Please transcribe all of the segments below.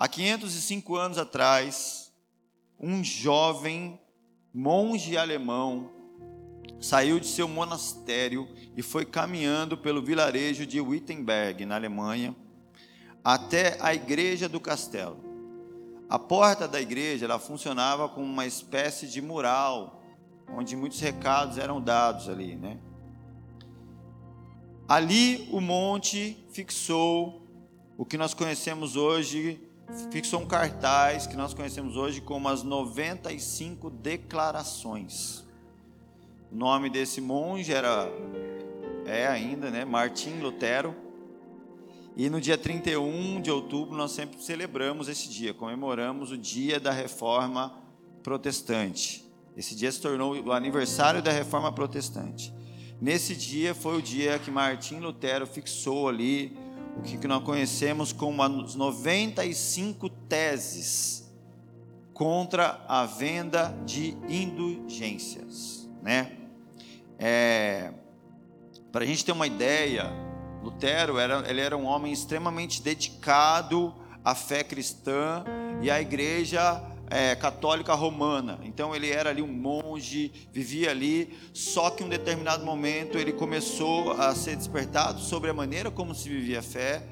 Há 505 anos atrás, um jovem monge alemão saiu de seu monastério e foi caminhando pelo vilarejo de Wittenberg, na Alemanha, até a igreja do castelo. A porta da igreja ela funcionava como uma espécie de mural, onde muitos recados eram dados ali, né? Ali o monte fixou o que nós conhecemos hoje, fixou um cartaz que nós conhecemos hoje como as 95 declarações. O nome desse monge era é ainda, né, Martim Lutero. E no dia 31 de outubro nós sempre celebramos esse dia, comemoramos o dia da Reforma Protestante. Esse dia se tornou o aniversário da Reforma Protestante. Nesse dia foi o dia que Martim Lutero fixou ali o que nós conhecemos como as 95 teses contra a venda de indulgências, né? É, Para a gente ter uma ideia, Lutero era, ele era um homem extremamente dedicado à fé cristã e à igreja é, católica romana. Então ele era ali um monge, vivia ali, só que em um determinado momento ele começou a ser despertado sobre a maneira como se vivia a fé.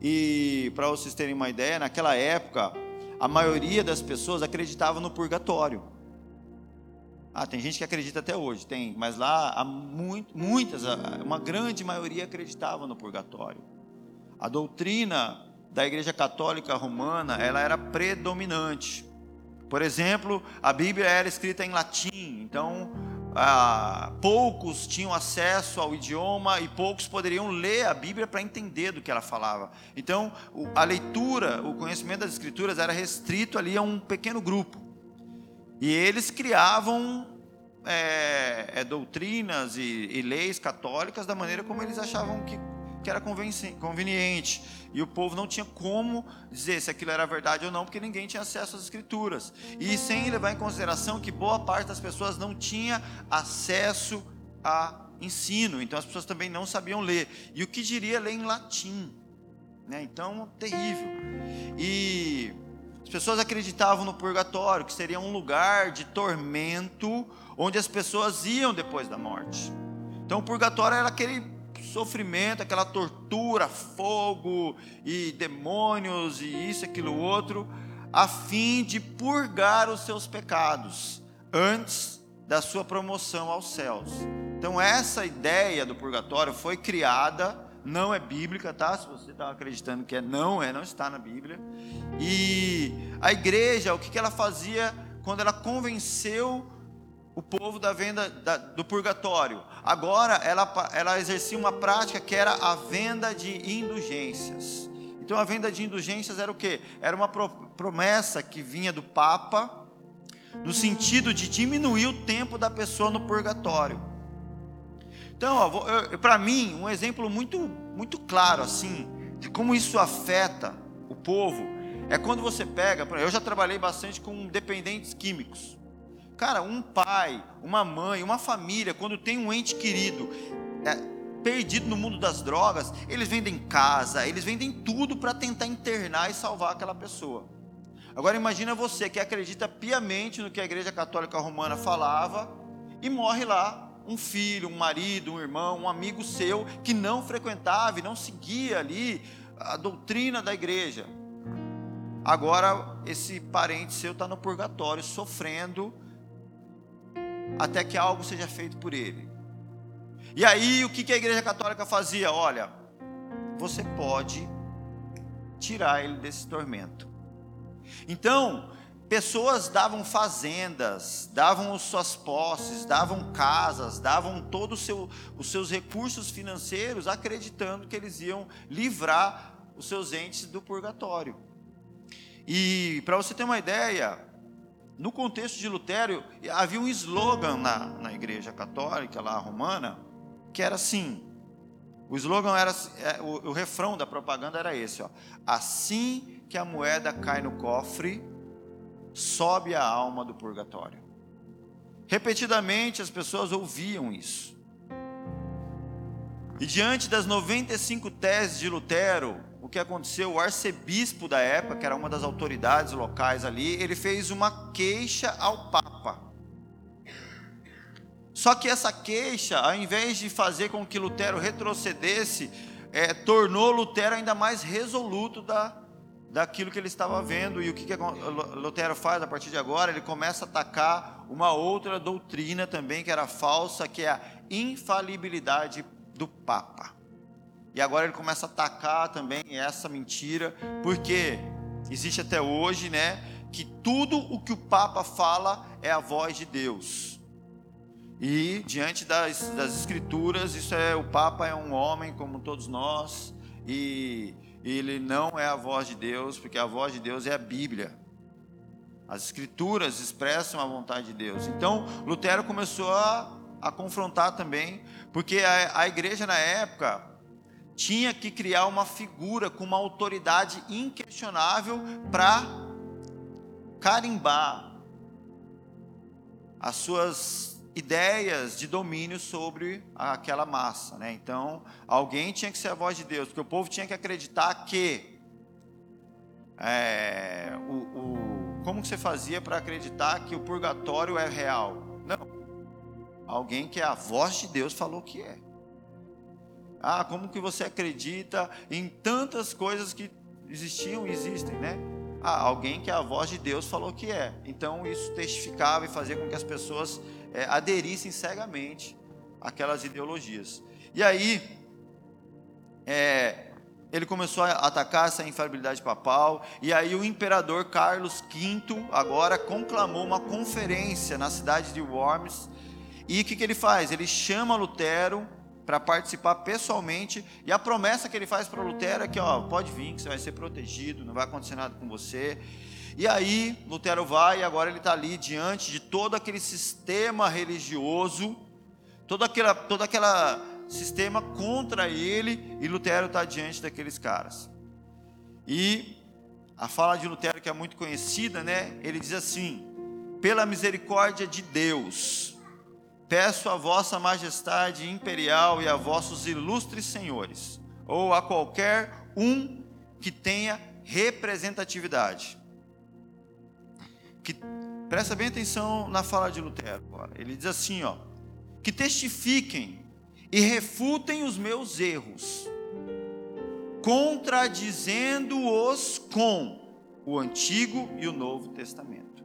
E para vocês terem uma ideia, naquela época, a maioria das pessoas acreditava no purgatório. Ah, tem gente que acredita até hoje, tem, mas lá há muito, muitas, uma grande maioria acreditava no purgatório. A doutrina da Igreja Católica Romana, ela era predominante. Por exemplo, a Bíblia era escrita em latim, então ah, poucos tinham acesso ao idioma e poucos poderiam ler a Bíblia para entender do que ela falava. Então, a leitura, o conhecimento das Escrituras era restrito ali a um pequeno grupo. E eles criavam é, é, doutrinas e, e leis católicas da maneira como eles achavam que que era conveniente. E o povo não tinha como dizer se aquilo era verdade ou não, porque ninguém tinha acesso às escrituras. E sem levar em consideração que boa parte das pessoas não tinha acesso a ensino, então as pessoas também não sabiam ler. E o que diria ler em latim? Né? Então, terrível. E as pessoas acreditavam no purgatório, que seria um lugar de tormento onde as pessoas iam depois da morte. Então, o purgatório era aquele sofrimento, aquela tortura, fogo e demônios e isso, aquilo, outro, a fim de purgar os seus pecados antes da sua promoção aos céus. Então, essa ideia do purgatório foi criada, não é bíblica, tá? Se você está acreditando que é, não é, não está na Bíblia. E a igreja, o que, ela fazia quando ela convenceu o povo da venda da, do purgatório. Agora ela, ela exercia uma prática que era a venda de indulgências. Então a venda de indulgências era o que? Era uma promessa que vinha do Papa, no sentido de diminuir o tempo da pessoa no purgatório. Então, para mim, um exemplo muito, muito claro assim de como isso afeta o povo é quando você pega. Eu já trabalhei bastante com dependentes químicos. Cara, um pai, uma mãe, uma família, quando tem um ente querido é, perdido no mundo das drogas, eles vendem casa, eles vendem tudo para tentar internar e salvar aquela pessoa. Agora imagina você que acredita piamente no que a Igreja Católica Romana falava e morre lá um filho, um marido, um irmão, um amigo seu que não frequentava e não seguia ali a doutrina da igreja. Agora esse parente seu está no purgatório sofrendo até que algo seja feito por ele. E aí, o que a Igreja Católica fazia? Olha, você pode tirar ele desse tormento. Então, pessoas davam fazendas, davam suas posses, davam casas, davam todos seu, os seus recursos financeiros, acreditando que eles iam livrar os seus entes do purgatório. E para você ter uma ideia, no contexto de Lutero, havia um slogan na, na igreja católica, lá romana, que era assim: o slogan era, é, o, o refrão da propaganda era esse: ó, assim que a moeda cai no cofre, sobe a alma do purgatório. Repetidamente as pessoas ouviam isso. E diante das 95 teses de Lutero, o que aconteceu, o arcebispo da época, que era uma das autoridades locais ali, ele fez uma queixa ao Papa. Só que essa queixa, ao invés de fazer com que Lutero retrocedesse, é, tornou Lutero ainda mais resoluto da, daquilo que ele estava vendo. E o que, que Lutero faz a partir de agora? Ele começa a atacar uma outra doutrina também que era falsa, que é a infalibilidade do Papa. E agora ele começa a atacar também essa mentira, porque existe até hoje, né, que tudo o que o Papa fala é a voz de Deus. E diante das, das escrituras, isso é o Papa é um homem como todos nós e ele não é a voz de Deus, porque a voz de Deus é a Bíblia. As escrituras expressam a vontade de Deus. Então, Lutero começou a, a confrontar também, porque a, a igreja na época tinha que criar uma figura com uma autoridade inquestionável para carimbar as suas ideias de domínio sobre aquela massa, né? Então, alguém tinha que ser a voz de Deus, porque o povo tinha que acreditar que é, o, o, como que você fazia para acreditar que o purgatório é real? Não, alguém que é a voz de Deus falou que é. Ah, como que você acredita em tantas coisas que existiam e existem, né? Ah, alguém que a voz de Deus falou que é. Então isso testificava e fazia com que as pessoas é, aderissem cegamente àquelas ideologias. E aí, é, ele começou a atacar essa infalibilidade papal, e aí o imperador Carlos V agora conclamou uma conferência na cidade de Worms, e o que, que ele faz? Ele chama Lutero para participar pessoalmente. E a promessa que ele faz para Lutero é que, ó, pode vir, que você vai ser protegido, não vai acontecer nada com você. E aí, Lutero vai e agora ele está ali diante de todo aquele sistema religioso, todo aquele todo aquela sistema contra ele, e Lutero está diante daqueles caras. E a fala de Lutero, que é muito conhecida, né? Ele diz assim: pela misericórdia de Deus, Peço a vossa majestade imperial e a vossos ilustres senhores, ou a qualquer um que tenha representatividade. Que presta bem atenção na fala de Lutero agora. Ele diz assim, ó: que testifiquem e refutem os meus erros, contradizendo-os com o Antigo e o Novo Testamento.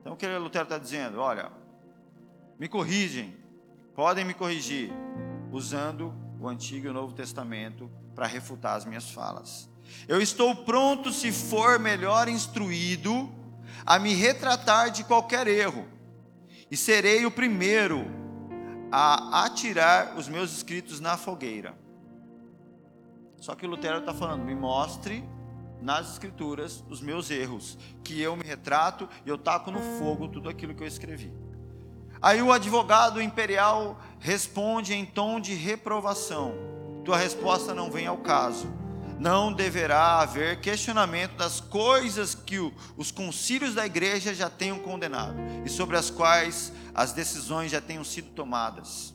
Então o que Lutero está dizendo? Olha, me corrigem, podem me corrigir, usando o Antigo e o Novo Testamento para refutar as minhas falas. Eu estou pronto, se for melhor instruído, a me retratar de qualquer erro, e serei o primeiro a atirar os meus escritos na fogueira. Só que Lutero está falando: me mostre nas escrituras os meus erros, que eu me retrato e eu taco no fogo tudo aquilo que eu escrevi. Aí o advogado imperial responde em tom de reprovação: Tua resposta não vem ao caso. Não deverá haver questionamento das coisas que os concílios da igreja já tenham condenado e sobre as quais as decisões já tenham sido tomadas.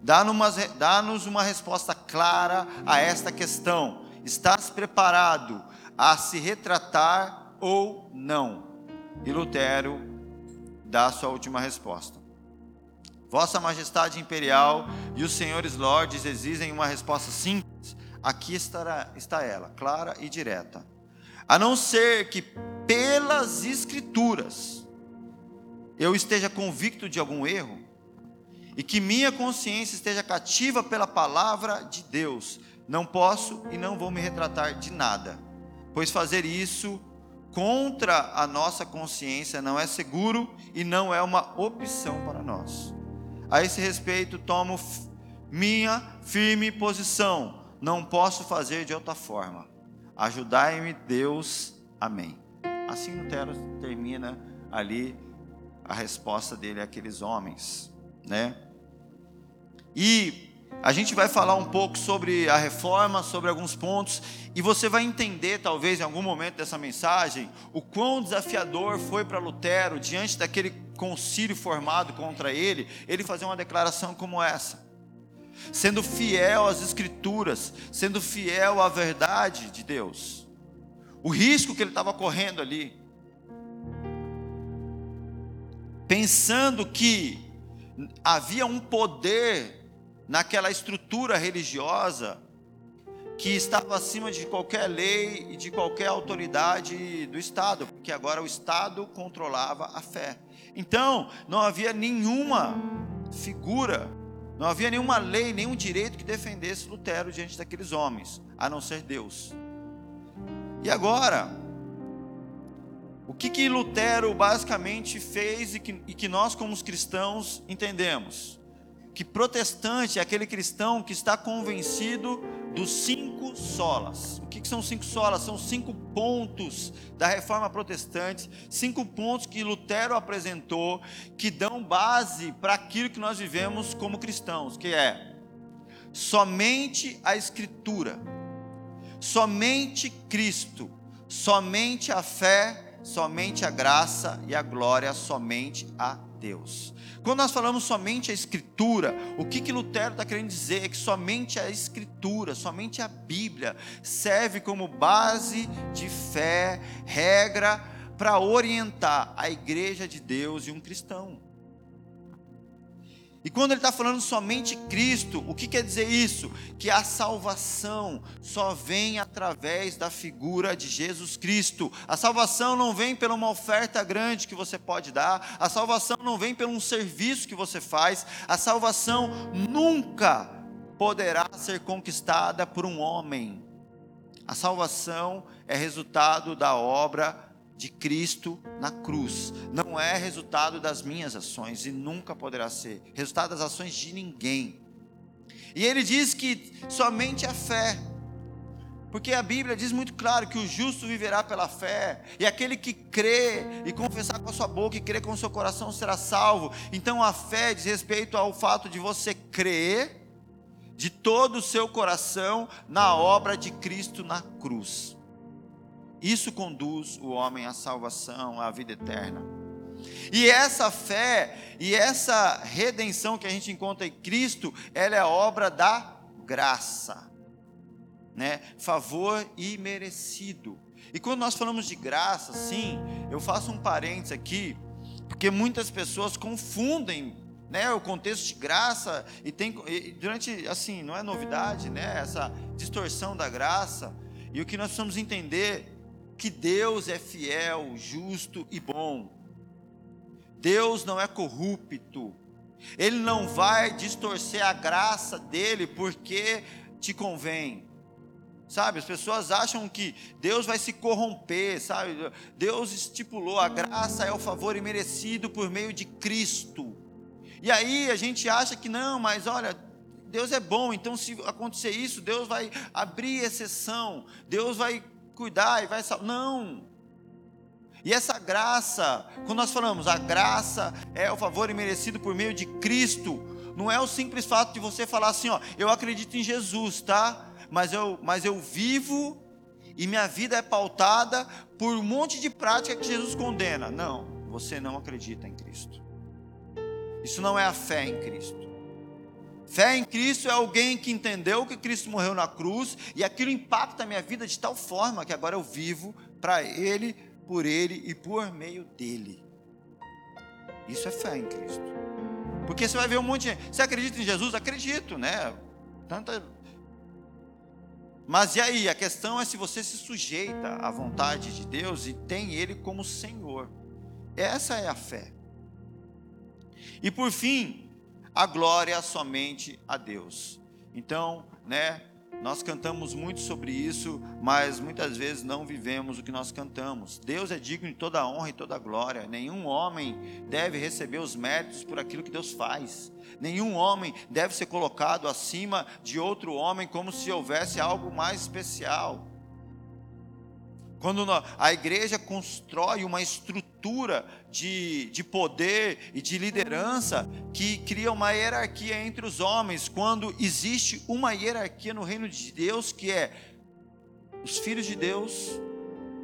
Dá-nos uma resposta clara a esta questão. Estás preparado a se retratar ou não? E Lutero dá a sua última resposta. Vossa Majestade Imperial e os senhores lordes exigem uma resposta simples. Aqui estará, está ela, clara e direta. A não ser que pelas Escrituras eu esteja convicto de algum erro e que minha consciência esteja cativa pela palavra de Deus, não posso e não vou me retratar de nada, pois fazer isso contra a nossa consciência não é seguro e não é uma opção para nós. A esse respeito, tomo minha firme posição. Não posso fazer de outra forma. Ajudai-me, Deus. Amém. Assim Lutero termina ali a resposta dele àqueles homens, né? E a gente vai falar um pouco sobre a reforma, sobre alguns pontos, e você vai entender, talvez, em algum momento dessa mensagem, o quão desafiador foi para Lutero, diante daquele concílio formado contra ele, ele fazer uma declaração como essa. sendo fiel às Escrituras, sendo fiel à verdade de Deus. O risco que ele estava correndo ali, pensando que havia um poder naquela estrutura religiosa que estava acima de qualquer lei e de qualquer autoridade do Estado, porque agora o Estado controlava a fé. Então, não havia nenhuma figura, não havia nenhuma lei, nenhum direito que defendesse Lutero diante daqueles homens, a não ser Deus. E agora, o que, que Lutero basicamente fez e que, e que nós, como os cristãos, entendemos? Que protestante é aquele cristão que está convencido dos cinco solas. O que, são cinco solas? São cinco pontos da reforma protestante, cinco pontos que Lutero apresentou, que dão base para aquilo que nós vivemos como cristãos, que é somente a Escritura, somente Cristo, somente a fé, somente a graça e a glória, somente a Deus. Quando nós falamos somente a Escritura, o que, que Lutero está querendo dizer é que somente a Escritura, somente a Bíblia, serve como base de fé, regra, para orientar a igreja de Deus e um cristão. E quando ele está falando somente Cristo, o que quer dizer isso? Que a salvação só vem através da figura de Jesus Cristo. A salvação não vem por uma oferta grande que você pode dar, a salvação não vem por um serviço que você faz, a salvação nunca poderá ser conquistada por um homem. A salvação é resultado da obra de Cristo na cruz. Não é resultado das minhas ações e nunca poderá ser resultado das ações de ninguém. E ele diz que somente a fé, porque a Bíblia diz muito claro que o justo viverá pela fé, e aquele que crê e confessar com a sua boca e crê com o seu coração será salvo. Então a fé diz respeito ao fato de você crer de todo o seu coração na obra de Cristo na cruz. Isso conduz o homem à salvação, à vida eterna. E essa fé e essa redenção que a gente encontra em Cristo, ela é obra da graça, né? Favor imerecido. E quando nós falamos de graça, sim, eu faço um parênteses aqui, porque muitas pessoas confundem né, o contexto de graça e tem e durante assim, não é novidade, né, essa distorção da graça. E o que nós precisamos entender que Deus é fiel, justo e bom. Deus não é corrupto. Ele não vai distorcer a graça dele porque te convém. Sabe, as pessoas acham que Deus vai se corromper, sabe? Deus estipulou a graça é o favor imerecido por meio de Cristo. E aí a gente acha que não, mas olha, Deus é bom, então se acontecer isso, Deus vai abrir exceção, Deus vai cuidar e vai salvar. Não. E essa graça, quando nós falamos, a graça é o favor imerecido por meio de Cristo, não é o simples fato de você falar assim, ó, eu acredito em Jesus, tá? Mas eu, mas eu vivo e minha vida é pautada por um monte de prática que Jesus condena. Não, você não acredita em Cristo. Isso não é a fé em Cristo. Fé em Cristo é alguém que entendeu que Cristo morreu na cruz e aquilo impacta a minha vida de tal forma que agora eu vivo para Ele, por Ele e por meio dele. Isso é fé em Cristo. Porque você vai ver um monte de. Você acredita em Jesus? Acredito, né? Tanta. Mas e aí? A questão é se você se sujeita à vontade de Deus e tem Ele como Senhor. Essa é a fé. E por fim, a glória somente a Deus. Então, né, nós cantamos muito sobre isso, mas muitas vezes não vivemos o que nós cantamos. Deus é digno de toda a honra e toda a glória. Nenhum homem deve receber os méritos por aquilo que Deus faz. Nenhum homem deve ser colocado acima de outro homem como se houvesse algo mais especial. Quando a igreja constrói uma estrutura de, de poder e de liderança que cria uma hierarquia entre os homens, quando existe uma hierarquia no reino de Deus que é os filhos de Deus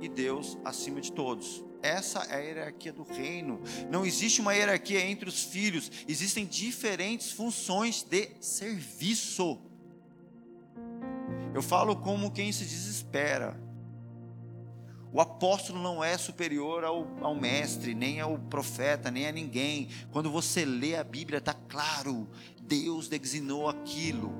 e Deus acima de todos. Essa é a hierarquia do reino. Não existe uma hierarquia entre os filhos, existem diferentes funções de serviço. Eu falo como quem se desespera. O apóstolo não é superior ao, ao, mestre, nem ao profeta, nem a ninguém. Quando você lê a Bíblia, está claro: Deus designou aquilo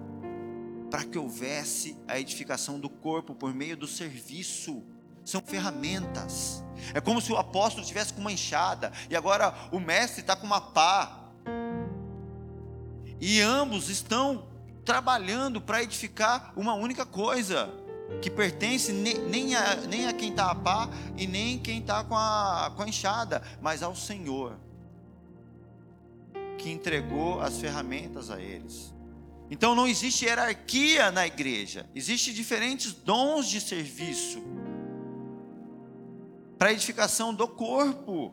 para que houvesse a edificação do corpo por meio do serviço são ferramentas. É como se o apóstolo tivesse com uma enxada e agora o mestre está com uma pá. E ambos estão trabalhando para edificar uma única coisa que pertence nem a, nem a quem está a pá e nem quem está com a, com a enxada, mas ao Senhor que entregou as ferramentas a eles. Então não existe hierarquia na igreja, existem diferentes dons de serviço para edificação do corpo.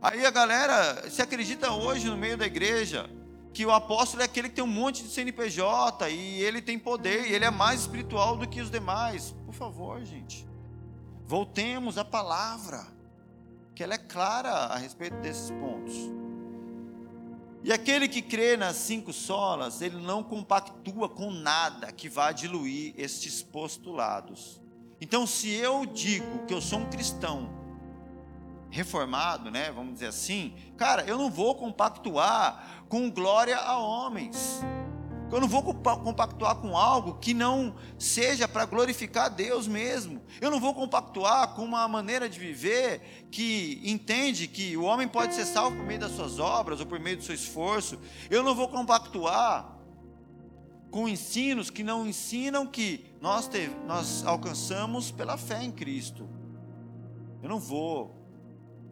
Aí a galera se acredita hoje no meio da igreja que o apóstolo é aquele que tem um monte de CNPJ e ele tem poder e ele é mais espiritual do que os demais. Por favor, gente. Voltemos à palavra, que ela é clara a respeito desses pontos. E aquele que crê nas cinco solas, ele não compactua com nada que vá diluir estes postulados. Então, se eu digo que eu sou um cristão reformado, né, vamos dizer assim, cara, eu não vou compactuar com glória a homens. Eu não vou compactuar com algo que não seja para glorificar Deus mesmo. Eu não vou compactuar com uma maneira de viver que entende que o homem pode ser salvo por meio das suas obras ou por meio do seu esforço. Eu não vou compactuar com ensinos que não ensinam que nós, te, nós alcançamos pela fé em Cristo. Eu não vou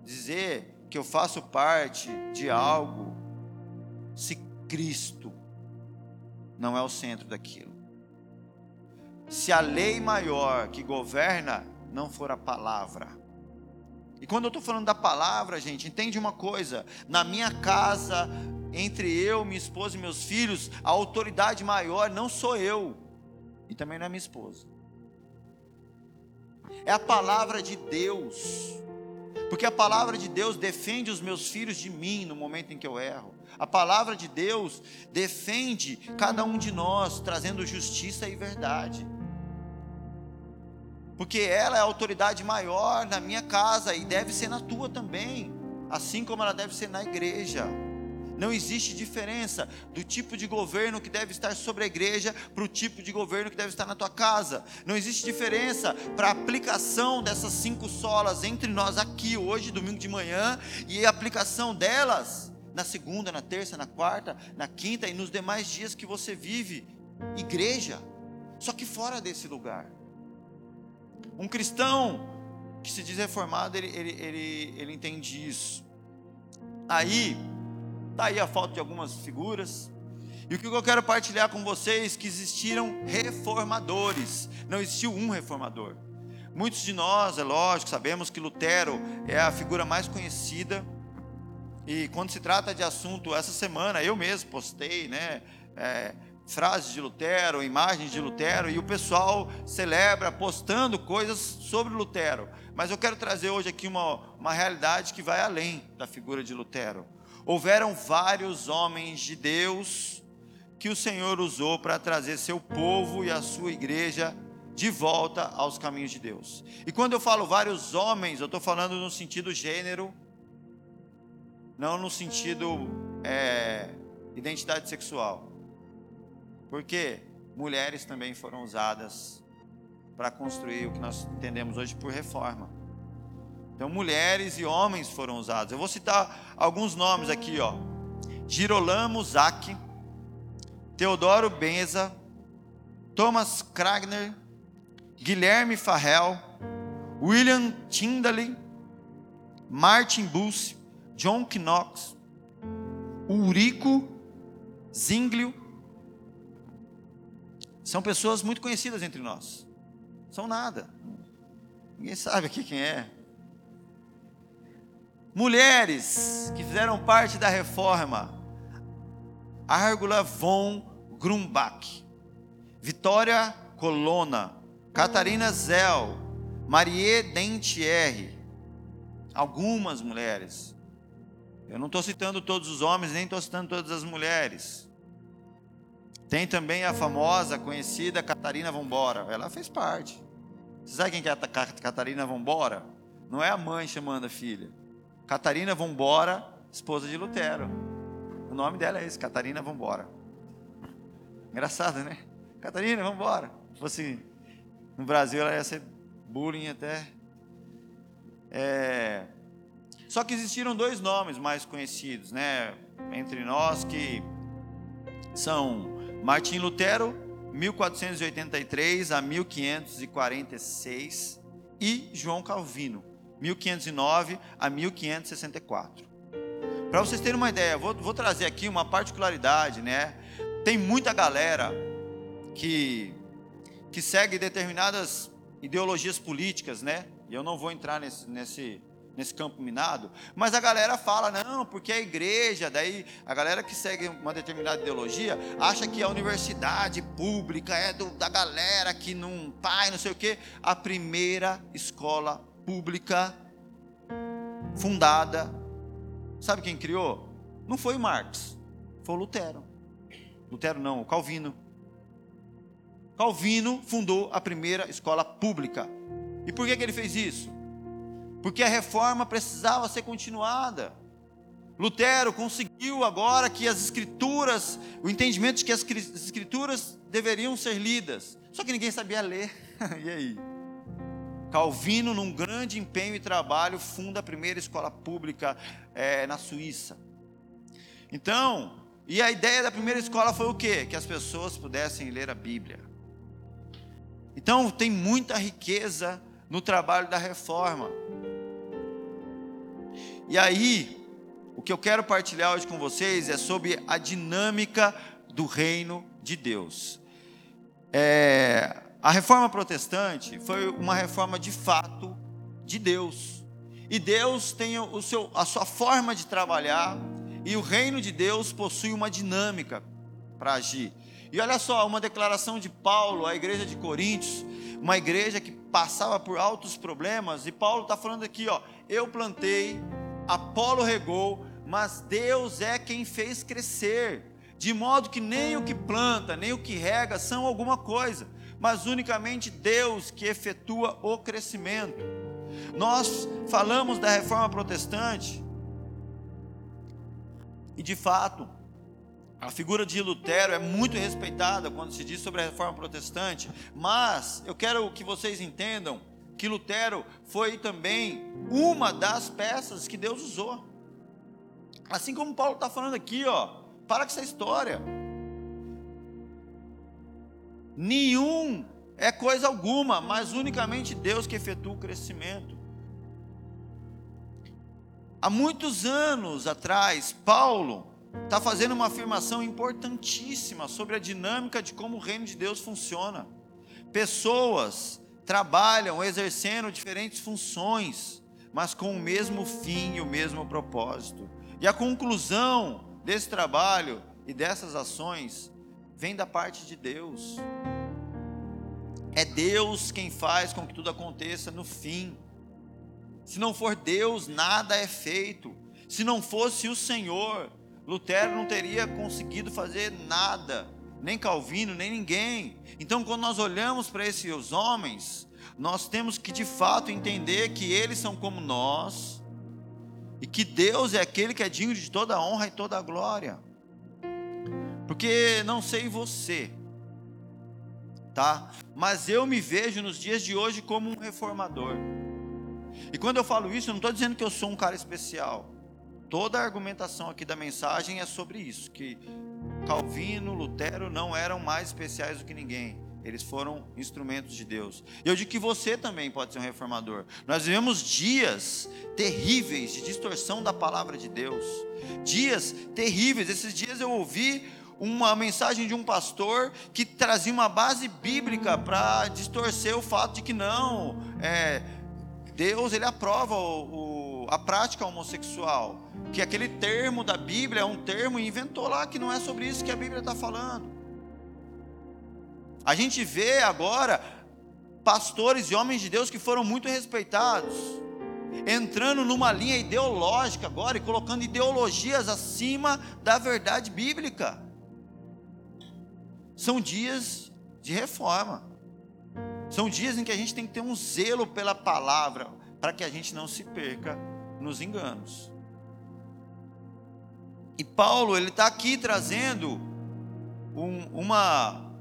dizer que eu faço parte de algo se Cristo não é o centro daquilo. Se a lei maior que governa não for a palavra. E quando eu estou falando da palavra, gente, entende uma coisa: na minha casa entre eu, minha esposa e meus filhos, a autoridade maior não sou eu, e também não é minha esposa. É a palavra de Deus. Porque a palavra de Deus defende os meus filhos de mim no momento em que eu erro. A palavra de Deus defende cada um de nós, trazendo justiça e verdade. Porque ela é a autoridade maior na minha casa e deve ser na tua também, assim como ela deve ser na igreja. Não existe diferença do tipo de governo que deve estar sobre a igreja para o tipo de governo que deve estar na tua casa. Não existe diferença para a aplicação dessas cinco solas entre nós aqui hoje, domingo de manhã, e a aplicação delas na segunda, na terça, na quarta, na quinta e nos demais dias que você vive. Igreja, só que fora desse lugar. Um cristão que se diz reformado, ele, ele, ele, ele entende isso. Aí, Está aí a foto de algumas figuras. E o que eu quero partilhar com vocês é que existiram reformadores. Não existiu um reformador. Muitos de nós, é lógico, sabemos que Lutero é a figura mais conhecida. E quando se trata de assunto, essa semana eu mesmo postei, né? É, frases de Lutero, imagens de Lutero, e o pessoal celebra postando coisas sobre Lutero. Mas eu quero trazer hoje aqui uma, uma realidade que vai além da figura de Lutero houveram vários homens de Deus que o Senhor usou para trazer seu povo e a sua igreja de volta aos caminhos de Deus. E quando eu falo vários homens, eu estou falando no sentido gênero, não no sentido é, identidade sexual. Porque mulheres também foram usadas para construir o que nós entendemos hoje por reforma. Então, mulheres e homens foram usados. Eu vou citar alguns nomes aqui, ó. Girolamo Zack, Teodoro Benza, Thomas Kragner, Guilherme Farrell, William Tyndall, Martin Busse, John Knox, Ulrico Zinglio. São pessoas muito conhecidas entre nós. São nada. Ninguém sabe aqui quem é. Mulheres que fizeram parte da reforma: Árgula von Grumbach, Vitória Colonna, Catarina Zell, Marie Dentier, algumas mulheres. Eu não estou citando todos os homens, nem estou citando todas as mulheres. Tem também a famosa, conhecida Catarina Vambora. Ela fez parte. Você sabe quem que é a Catarina Vambora? Não é a mãe chamando a filha. Catarina Vambora, esposa de Lutero. O nome dela é esse, Catarina Vambora. Engraçado, né? Catarina, vambora. Se fosse no Brasil, ela ia ser bullying até. É... Só que existiram dois nomes mais conhecidos, né? Entre nós que são Martim Lutero, 1483 a 1546, e João Calvino, 1509 a 1564. Para vocês terem uma ideia, vou, vou trazer aqui uma particularidade, né? Tem muita galera que, que segue determinadas ideologias políticas, né? E eu não vou entrar nesse, nesse, nesse campo minado, mas a galera fala, não, porque a igreja, daí a galera que segue uma determinada ideologia, acha que a universidade pública é do, da galera que não, pai, não sei o quê. A primeira escola pública fundada, sabe quem criou? Não foi Marx, foi o Lutero. Lutero não, o Calvino. Calvino fundou a primeira escola pública. E por que, que ele fez isso? porque a reforma precisava ser continuada. Lutero conseguiu agora que as escrituras, o entendimento de que as escrituras deveriam ser lidas, só que ninguém sabia ler. e aí? Calvino, num grande empenho e trabalho, funda a primeira escola pública é, na Suíça. Então, e a ideia da primeira escola foi o quê? Que as pessoas pudessem ler a Bíblia. Então, tem muita riqueza no trabalho da reforma. E aí, o que eu quero partilhar hoje com vocês é sobre a dinâmica do reino de Deus. É, a reforma protestante foi uma reforma de fato de Deus. E Deus tem o seu, a sua forma de trabalhar, e o reino de Deus possui uma dinâmica para agir. E olha só, uma declaração de Paulo à igreja de Coríntios, uma igreja que passava por altos problemas, e Paulo está falando aqui, ó, eu plantei, Apolo regou, mas Deus é quem fez crescer, de modo que nem o que planta, nem o que rega são alguma coisa, mas unicamente Deus que efetua o crescimento. Nós falamos da reforma protestante, e de fato, a figura de Lutero é muito respeitada quando se diz sobre a reforma protestante, mas eu quero que vocês entendam que Lutero foi também uma das peças que Deus usou. Assim como Paulo está falando aqui, ó, para com essa história. Nenhum é coisa alguma, mas unicamente Deus que efetua o crescimento. Há muitos anos atrás, Paulo está fazendo uma afirmação importantíssima sobre a dinâmica de como o reino de Deus funciona. Pessoas trabalham exercendo diferentes funções, mas com o mesmo fim e o mesmo propósito. E a conclusão desse trabalho e dessas ações vem da parte de Deus. É Deus quem faz com que tudo aconteça no fim. Se não for Deus, nada é feito. Se não fosse o Senhor, Lutero não teria conseguido fazer nada nem Calvino, nem ninguém. Então, quando nós olhamos para esses homens, nós temos que de fato entender que eles são como nós e que Deus é aquele que é digno de toda a honra e toda a glória. Porque não sei você, tá? Mas eu me vejo nos dias de hoje como um reformador. E quando eu falo isso, eu não estou dizendo que eu sou um cara especial. Toda a argumentação aqui da mensagem é sobre isso, que Calvino, Lutero não eram mais especiais do que ninguém. Eles foram instrumentos de Deus. E eu digo que você também pode ser um reformador. Nós vivemos dias terríveis de distorção da palavra de Deus. Dias terríveis. Esses dias eu ouvi uma mensagem de um pastor que trazia uma base bíblica para distorcer o fato de que não, é, Deus ele aprova o, o, a prática homossexual que aquele termo da Bíblia é um termo e inventou lá que não é sobre isso que a Bíblia está falando. A gente vê agora pastores e homens de Deus que foram muito respeitados. entrando numa linha ideológica agora e colocando ideologias acima da verdade bíblica. São dias de reforma. São dias em que a gente tem que ter um zelo pela palavra, para que a gente não se perca nos enganos. E Paulo, ele está aqui trazendo um, uma,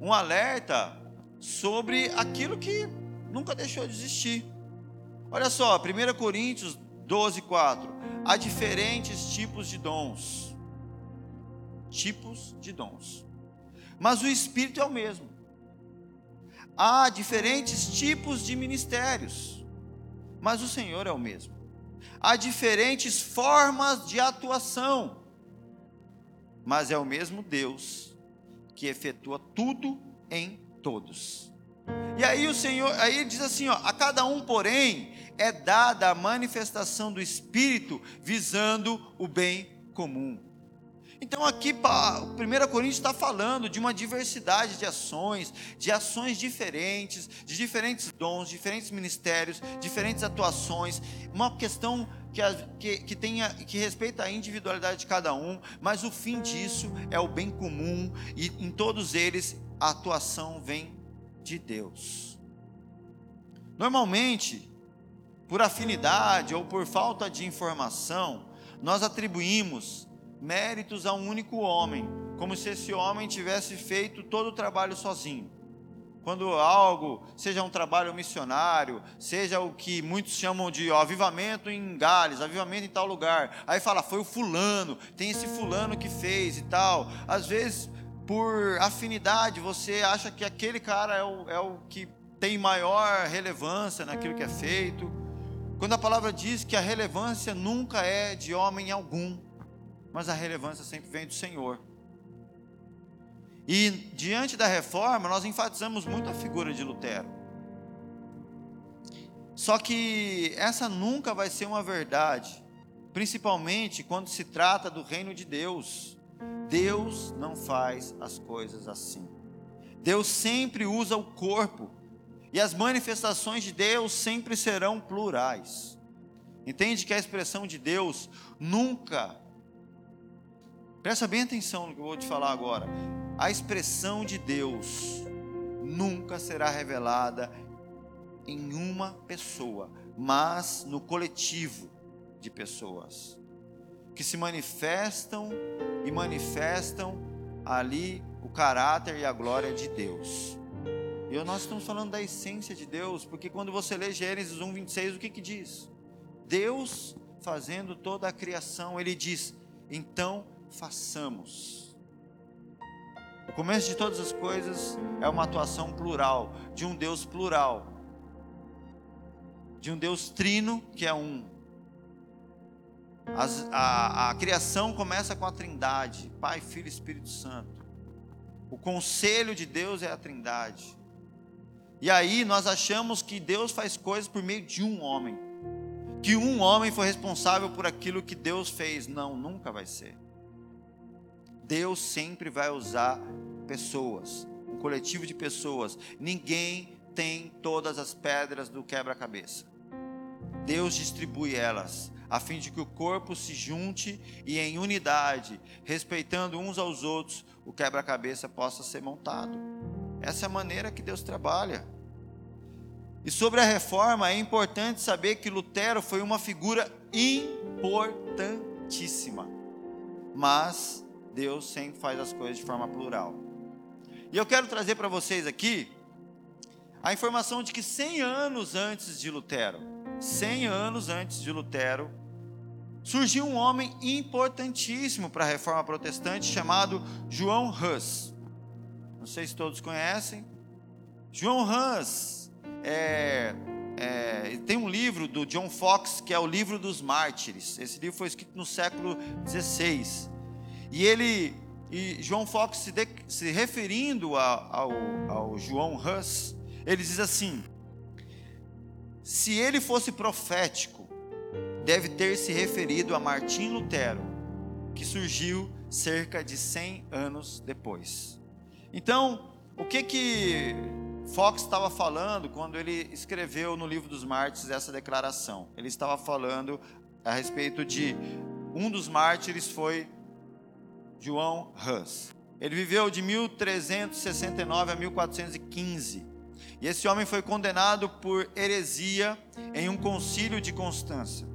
um alerta sobre aquilo que nunca deixou de existir. Olha só, 1 Coríntios 12, 4. Há diferentes tipos de dons. Tipos de dons. Mas o Espírito é o mesmo. Há diferentes tipos de ministérios. Mas o Senhor é o mesmo. Há diferentes formas de atuação. Mas é o mesmo Deus que efetua tudo em todos. E aí o Senhor, aí ele diz assim, ó, a cada um, porém, é dada a manifestação do Espírito visando o bem comum. Então aqui o 1 Coríntios está falando de uma diversidade de ações, de ações diferentes, de diferentes dons, diferentes ministérios, diferentes atuações, uma questão que, que, que, tenha, que respeita a individualidade de cada um, mas o fim disso é o bem comum, e em todos eles a atuação vem de Deus. Normalmente, por afinidade ou por falta de informação, nós atribuímos méritos a um único homem, como se esse homem tivesse feito todo o trabalho sozinho. Quando algo, seja um trabalho missionário, seja o que muitos chamam de ó, avivamento em Gales, avivamento em tal lugar, aí fala, foi o fulano, tem esse fulano que fez e tal. Às vezes, por afinidade, você acha que aquele cara é o, é o que tem maior relevância naquilo que é feito. Quando a palavra diz que a relevância nunca é de homem algum, mas a relevância sempre vem do Senhor. E diante da reforma, nós enfatizamos muito a figura de Lutero. Só que essa nunca vai ser uma verdade, principalmente quando se trata do reino de Deus. Deus não faz as coisas assim. Deus sempre usa o corpo, e as manifestações de Deus sempre serão plurais. Entende que a expressão de Deus nunca Presta bem atenção no que eu vou te falar agora. A expressão de Deus nunca será revelada em uma pessoa, mas no coletivo de pessoas que se manifestam e manifestam ali o caráter e a glória de Deus. E nós estamos falando da essência de Deus, porque quando você lê Gênesis 1, 26, o que, que diz? Deus fazendo toda a criação, ele diz: então façamos. O começo de todas as coisas é uma atuação plural, de um Deus plural, de um Deus trino que é um. As, a, a criação começa com a trindade, Pai, Filho e Espírito Santo. O conselho de Deus é a trindade. E aí nós achamos que Deus faz coisas por meio de um homem. Que um homem foi responsável por aquilo que Deus fez. Não, nunca vai ser. Deus sempre vai usar pessoas, um coletivo de pessoas. Ninguém tem todas as pedras do quebra-cabeça. Deus distribui elas, a fim de que o corpo se junte e em unidade, respeitando uns aos outros, o quebra-cabeça possa ser montado. Essa é a maneira que Deus trabalha. E sobre a reforma, é importante saber que Lutero foi uma figura importantíssima, mas Deus sempre faz as coisas de forma plural. E eu quero trazer para vocês aqui a informação de que 100 anos antes de Lutero, 100 anos antes de Lutero, surgiu um homem importantíssimo para a reforma protestante chamado João Hus. Não sei se todos conhecem. João Hus é, é, tem um livro do John Fox que é o livro dos mártires. Esse livro foi escrito no século XVI. E ele, e João Fox se, de, se referindo a, ao, ao João Hus, ele diz assim: se ele fosse profético, deve ter se referido a Martim Lutero, que surgiu cerca de 100 anos depois. Então, o que que Fox estava falando quando ele escreveu no livro dos mártires essa declaração. Ele estava falando a respeito de um dos mártires foi João Hus. Ele viveu de 1369 a 1415. E esse homem foi condenado por heresia em um concílio de Constância.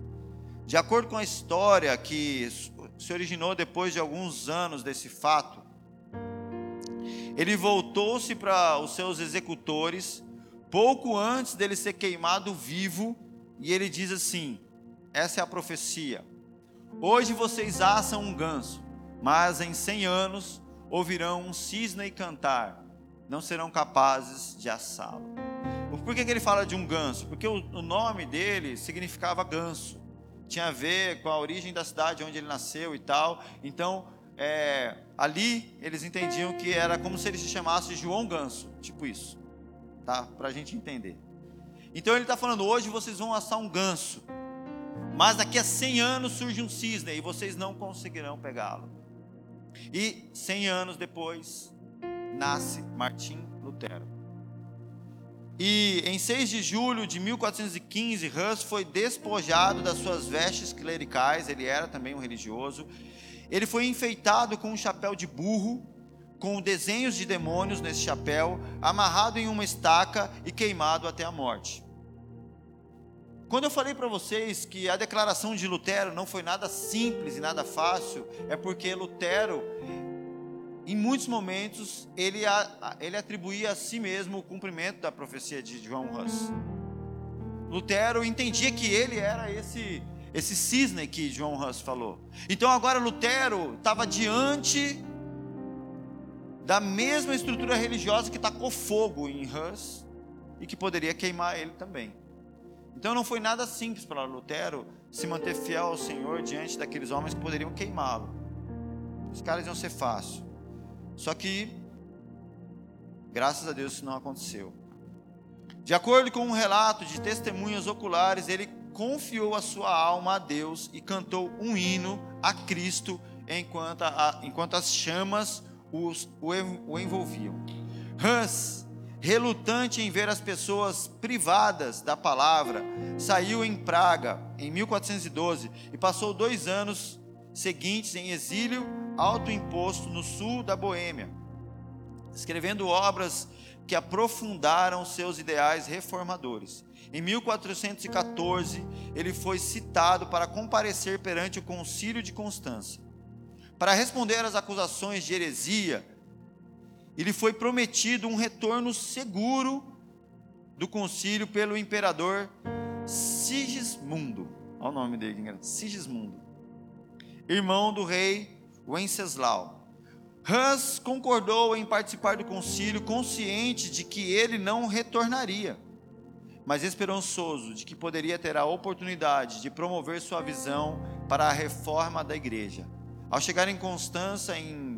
De acordo com a história que se originou depois de alguns anos desse fato, ele voltou-se para os seus executores pouco antes dele ser queimado vivo, e ele diz assim: essa é a profecia. Hoje vocês assam um ganso, mas em cem anos ouvirão um cisne cantar, não serão capazes de assá-lo. Por que, que ele fala de um ganso? Porque o, o nome dele significava ganso, tinha a ver com a origem da cidade onde ele nasceu e tal. Então, é, ali eles entendiam que era como se ele se chamasse João Ganso, tipo isso, tá? Para a gente entender. Então ele está falando: hoje vocês vão assar um ganso, mas daqui a 100 anos surge um cisne e vocês não conseguirão pegá-lo. E 100 anos depois nasce Martim Lutero. E em 6 de julho de 1415, Hus foi despojado das suas vestes clericais, ele era também um religioso, ele foi enfeitado com um chapéu de burro, com desenhos de demônios nesse chapéu, amarrado em uma estaca e queimado até a morte. Quando eu falei para vocês que a declaração de Lutero não foi nada simples e nada fácil, é porque Lutero, em muitos momentos, ele, ele atribuía a si mesmo o cumprimento da profecia de João Hus. Lutero entendia que ele era esse esse cisne que João Hus falou. Então agora Lutero estava diante da mesma estrutura religiosa que tacou fogo em Hus e que poderia queimar ele também. Então não foi nada simples para Lutero se manter fiel ao Senhor diante daqueles homens que poderiam queimá-lo. Os caras iam ser fácil. Só que, graças a Deus, isso não aconteceu. De acordo com um relato de testemunhas oculares, ele confiou a sua alma a Deus e cantou um hino a Cristo enquanto, a, enquanto as chamas os, o, o envolviam. Hans, relutante em ver as pessoas privadas da palavra, saiu em Praga em 1412 e passou dois anos seguintes em exílio autoimposto no sul da Boêmia, escrevendo obras que aprofundaram seus ideais reformadores. Em 1414, ele foi citado para comparecer perante o Concílio de Constância. Para responder às acusações de heresia, ele foi prometido um retorno seguro do concílio pelo imperador Sigismundo. Olha o nome dele, Sigismundo. Irmão do rei Wenceslau. Hans concordou em participar do concílio, consciente de que ele não retornaria mas esperançoso de que poderia ter a oportunidade de promover sua visão para a reforma da igreja. Ao chegar em Constança em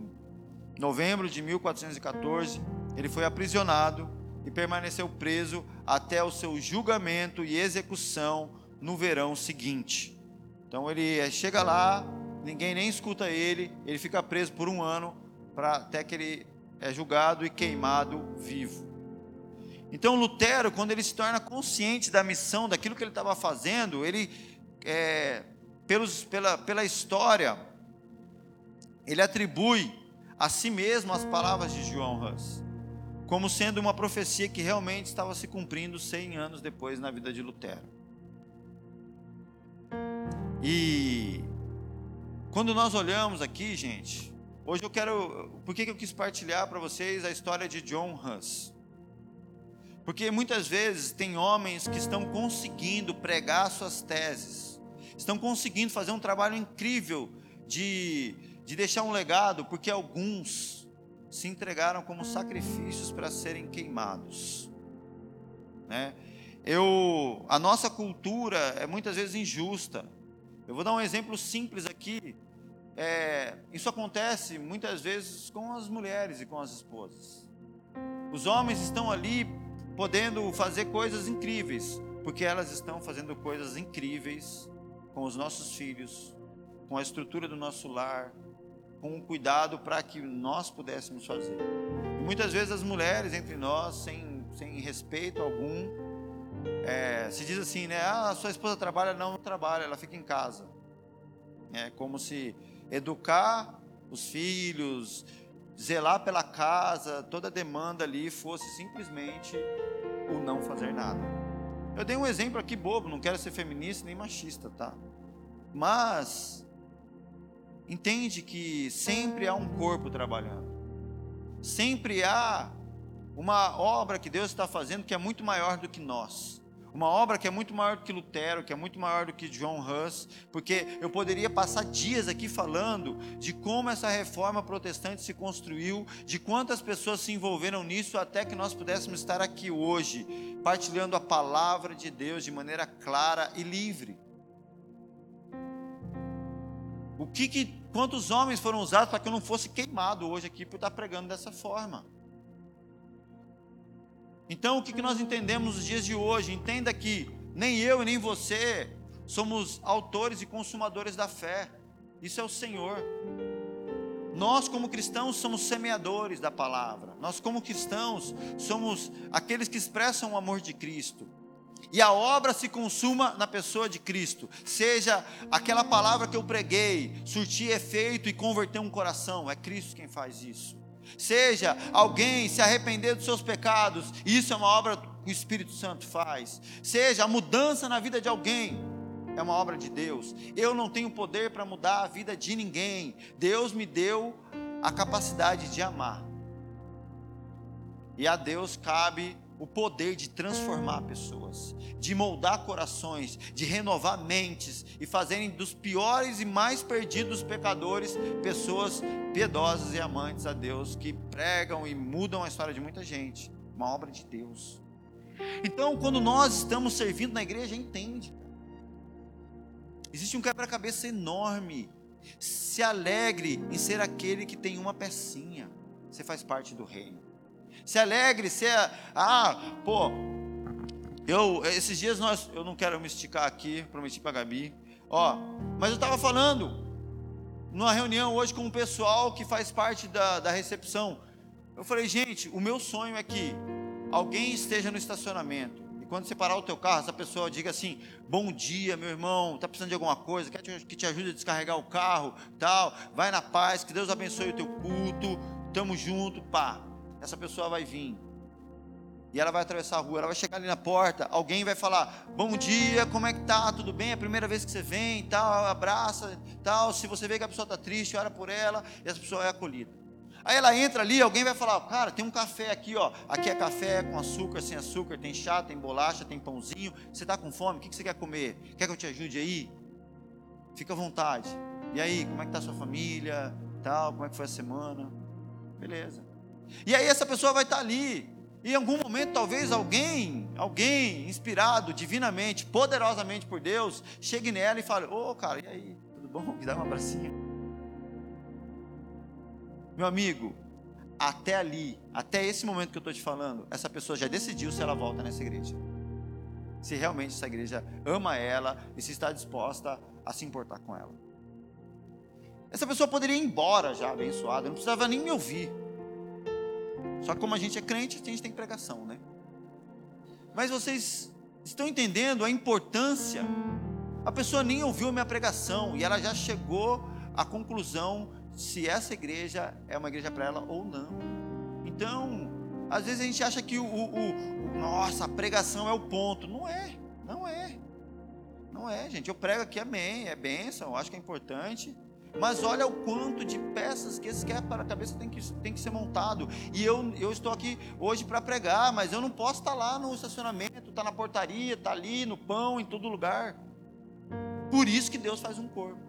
novembro de 1414, ele foi aprisionado e permaneceu preso até o seu julgamento e execução no verão seguinte. Então ele chega lá, ninguém nem escuta ele, ele fica preso por um ano para até que ele é julgado e queimado vivo. Então Lutero, quando ele se torna consciente da missão, daquilo que ele estava fazendo, ele, é, pelos, pela, pela história, ele atribui a si mesmo as palavras de João Hus, como sendo uma profecia que realmente estava se cumprindo 100 anos depois na vida de Lutero. E quando nós olhamos aqui, gente, hoje eu quero, por que eu quis partilhar para vocês a história de John Hus? Porque muitas vezes tem homens que estão conseguindo pregar suas teses, estão conseguindo fazer um trabalho incrível de, de deixar um legado, porque alguns se entregaram como sacrifícios para serem queimados. Né? Eu, a nossa cultura é muitas vezes injusta. Eu vou dar um exemplo simples aqui. É, isso acontece muitas vezes com as mulheres e com as esposas. Os homens estão ali podendo fazer coisas incríveis, porque elas estão fazendo coisas incríveis com os nossos filhos, com a estrutura do nosso lar, com o cuidado para que nós pudéssemos fazer. E muitas vezes as mulheres entre nós, sem, sem respeito algum. É, se diz assim, né? Ah, sua esposa trabalha, não, não trabalha, ela fica em casa. É como se educar os filhos, zelar pela casa, toda demanda ali fosse simplesmente o não fazer nada. Eu dei um exemplo aqui bobo, não quero ser feminista nem machista, tá? Mas entende que sempre há um corpo trabalhando. Sempre há uma obra que Deus está fazendo que é muito maior do que nós. Uma obra que é muito maior do que Lutero, que é muito maior do que John Hus, porque eu poderia passar dias aqui falando de como essa reforma protestante se construiu, de quantas pessoas se envolveram nisso até que nós pudéssemos estar aqui hoje, partilhando a palavra de Deus de maneira clara e livre. O que, que quantos homens foram usados para que eu não fosse queimado hoje aqui por estar pregando dessa forma? Então, o que nós entendemos nos dias de hoje? Entenda que nem eu e nem você somos autores e consumadores da fé, isso é o Senhor. Nós, como cristãos, somos semeadores da palavra, nós, como cristãos, somos aqueles que expressam o amor de Cristo. E a obra se consuma na pessoa de Cristo, seja aquela palavra que eu preguei, surtir efeito e converter um coração, é Cristo quem faz isso. Seja alguém se arrepender dos seus pecados, isso é uma obra que o Espírito Santo faz. Seja a mudança na vida de alguém, é uma obra de Deus. Eu não tenho poder para mudar a vida de ninguém. Deus me deu a capacidade de amar. E a Deus cabe o poder de transformar pessoas, de moldar corações, de renovar mentes e fazerem dos piores e mais perdidos pecadores pessoas piedosas e amantes a Deus que pregam e mudam a história de muita gente. Uma obra de Deus. Então, quando nós estamos servindo na igreja, entende. Existe um quebra-cabeça enorme. Se alegre em ser aquele que tem uma pecinha. Você faz parte do reino se alegre, se ah, pô, eu esses dias nós, eu não quero me esticar aqui, prometi para Gabi, ó, mas eu estava falando numa reunião hoje com um pessoal que faz parte da, da recepção. Eu falei, gente, o meu sonho é que alguém esteja no estacionamento. E quando você parar o teu carro, essa pessoa diga assim: Bom dia, meu irmão, está precisando de alguma coisa, quer que te ajude a descarregar o carro, tal, vai na paz, que Deus abençoe o teu culto, tamo junto, pá essa pessoa vai vir. E ela vai atravessar a rua, ela vai chegar ali na porta, alguém vai falar: "Bom dia, como é que tá? Tudo bem? É a primeira vez que você vem?" Tal, abraça, tal. Se você vê que a pessoa está triste, ora por ela e essa pessoa é acolhida. Aí ela entra ali, alguém vai falar: "Cara, tem um café aqui, ó. Aqui é café com açúcar, sem açúcar, tem chá, tem bolacha, tem pãozinho. Você está com fome? O que você quer comer? Quer que eu te ajude aí? Fica à vontade. E aí, como é que tá a sua família? Tal, como é que foi a semana? Beleza. E aí essa pessoa vai estar ali. E em algum momento, talvez alguém, alguém inspirado divinamente, poderosamente por Deus, chegue nela e fale: Ô oh, cara, e aí? Tudo bom? Me dá um abracinho. Meu amigo, até ali, até esse momento que eu estou te falando, essa pessoa já decidiu se ela volta nessa igreja. Se realmente essa igreja ama ela e se está disposta a se importar com ela. Essa pessoa poderia ir embora já abençoada, não precisava nem me ouvir. Só que como a gente é crente, a gente tem pregação, né? Mas vocês estão entendendo a importância? A pessoa nem ouviu a minha pregação e ela já chegou à conclusão se essa igreja é uma igreja para ela ou não. Então, às vezes a gente acha que o, o, o, nossa, a pregação é o ponto. Não é, não é. Não é, gente. Eu prego aqui, amém, é bênção, eu acho que é importante. Mas olha o quanto de peças que esse quebra-cabeça tem que, tem que ser montado. E eu, eu estou aqui hoje para pregar, mas eu não posso estar lá no estacionamento, estar tá na portaria, estar tá ali no pão, em todo lugar. Por isso que Deus faz um corpo.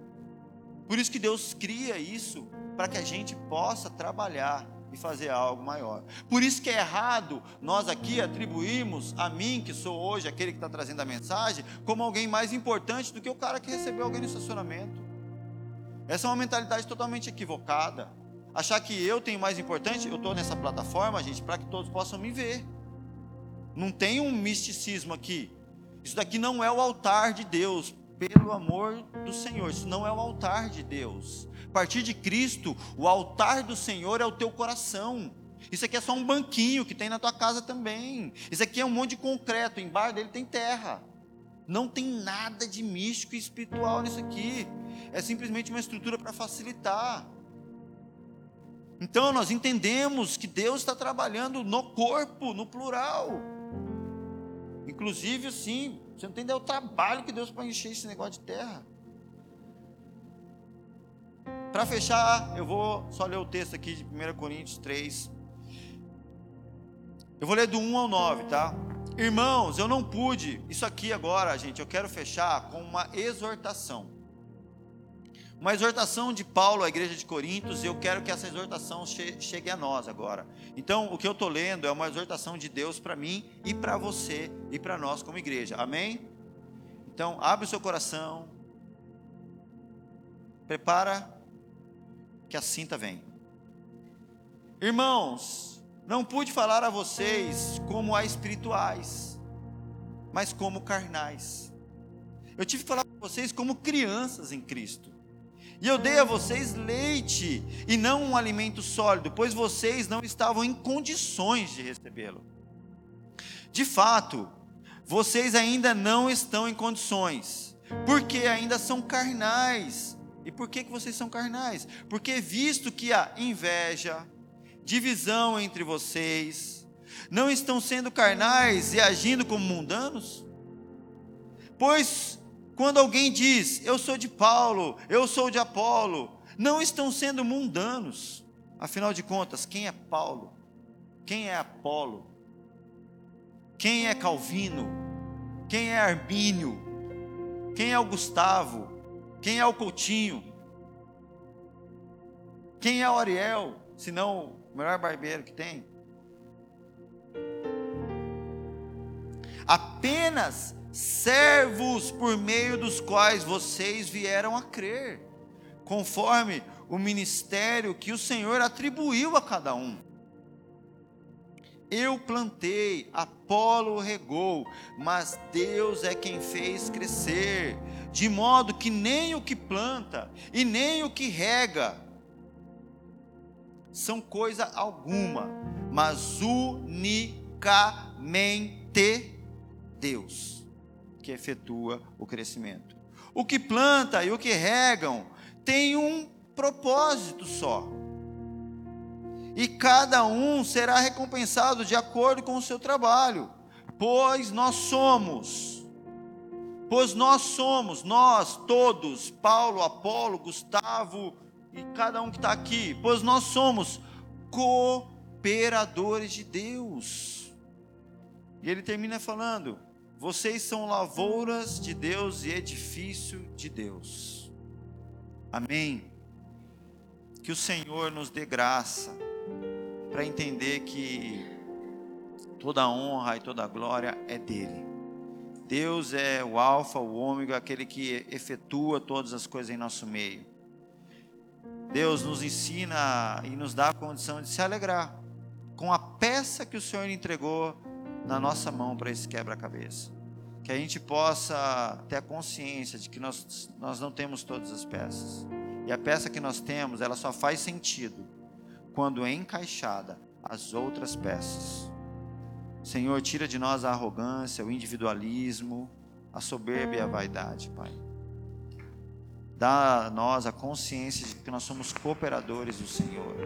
Por isso que Deus cria isso, para que a gente possa trabalhar e fazer algo maior. Por isso que é errado nós aqui atribuirmos a mim, que sou hoje aquele que está trazendo a mensagem, como alguém mais importante do que o cara que recebeu alguém no estacionamento. Essa é uma mentalidade totalmente equivocada. Achar que eu tenho mais importante, eu estou nessa plataforma, gente, para que todos possam me ver. Não tem um misticismo aqui. Isso daqui não é o altar de Deus, pelo amor do Senhor. Isso não é o altar de Deus. A partir de Cristo, o altar do Senhor é o teu coração. Isso aqui é só um banquinho que tem na tua casa também. Isso aqui é um monte de concreto, embaixo dele tem terra. Não tem nada de místico e espiritual nisso aqui. É simplesmente uma estrutura para facilitar. Então nós entendemos que Deus está trabalhando no corpo, no plural. Inclusive, assim, você não tem o trabalho que Deus para encher esse negócio de terra. Para fechar, eu vou só ler o texto aqui de 1 Coríntios 3. Eu vou ler do 1 ao 9, tá? Irmãos, eu não pude. Isso aqui agora, gente, eu quero fechar com uma exortação. Uma exortação de Paulo à igreja de Coríntios, e eu quero que essa exortação chegue a nós agora. Então, o que eu estou lendo é uma exortação de Deus para mim e para você e para nós como igreja. Amém? Então, abre o seu coração. Prepara que a cinta vem. Irmãos, não pude falar a vocês como a espirituais, mas como carnais. Eu tive que falar para vocês como crianças em Cristo. E eu dei a vocês leite e não um alimento sólido, pois vocês não estavam em condições de recebê-lo. De fato, vocês ainda não estão em condições, porque ainda são carnais. E por que, que vocês são carnais? Porque visto que há inveja, divisão entre vocês, não estão sendo carnais e agindo como mundanos? Pois quando alguém diz, eu sou de Paulo, eu sou de Apolo, não estão sendo mundanos. Afinal de contas, quem é Paulo? Quem é Apolo? Quem é Calvino? Quem é Arbínio? Quem é o Gustavo? Quem é o Coutinho? Quem é o Ariel? Se não o melhor barbeiro que tem? Apenas servos por meio dos quais vocês vieram a crer, conforme o ministério que o Senhor atribuiu a cada um. Eu plantei, Apolo regou, mas Deus é quem fez crescer, de modo que nem o que planta e nem o que rega são coisa alguma, mas unicamente Deus que efetua o crescimento. O que planta e o que regam tem um propósito só. E cada um será recompensado de acordo com o seu trabalho, pois nós somos, pois nós somos, nós todos, Paulo, Apolo, Gustavo e cada um que está aqui, pois nós somos cooperadores de Deus. E ele termina falando: vocês são lavouras de Deus e edifício de Deus. Amém. Que o Senhor nos dê graça para entender que toda honra e toda glória é dele. Deus é o Alfa, o Ômega, aquele que efetua todas as coisas em nosso meio. Deus nos ensina e nos dá a condição de se alegrar com a peça que o Senhor entregou na nossa mão para esse quebra-cabeça. Que a gente possa ter a consciência de que nós, nós não temos todas as peças. E a peça que nós temos, ela só faz sentido quando é encaixada as outras peças. Senhor, tira de nós a arrogância, o individualismo, a soberba e a vaidade, Pai. Dá a nós a consciência de que nós somos cooperadores do Senhor.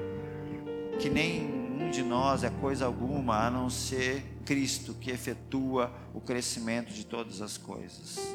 Que nenhum de nós é coisa alguma a não ser Cristo que efetua o crescimento de todas as coisas.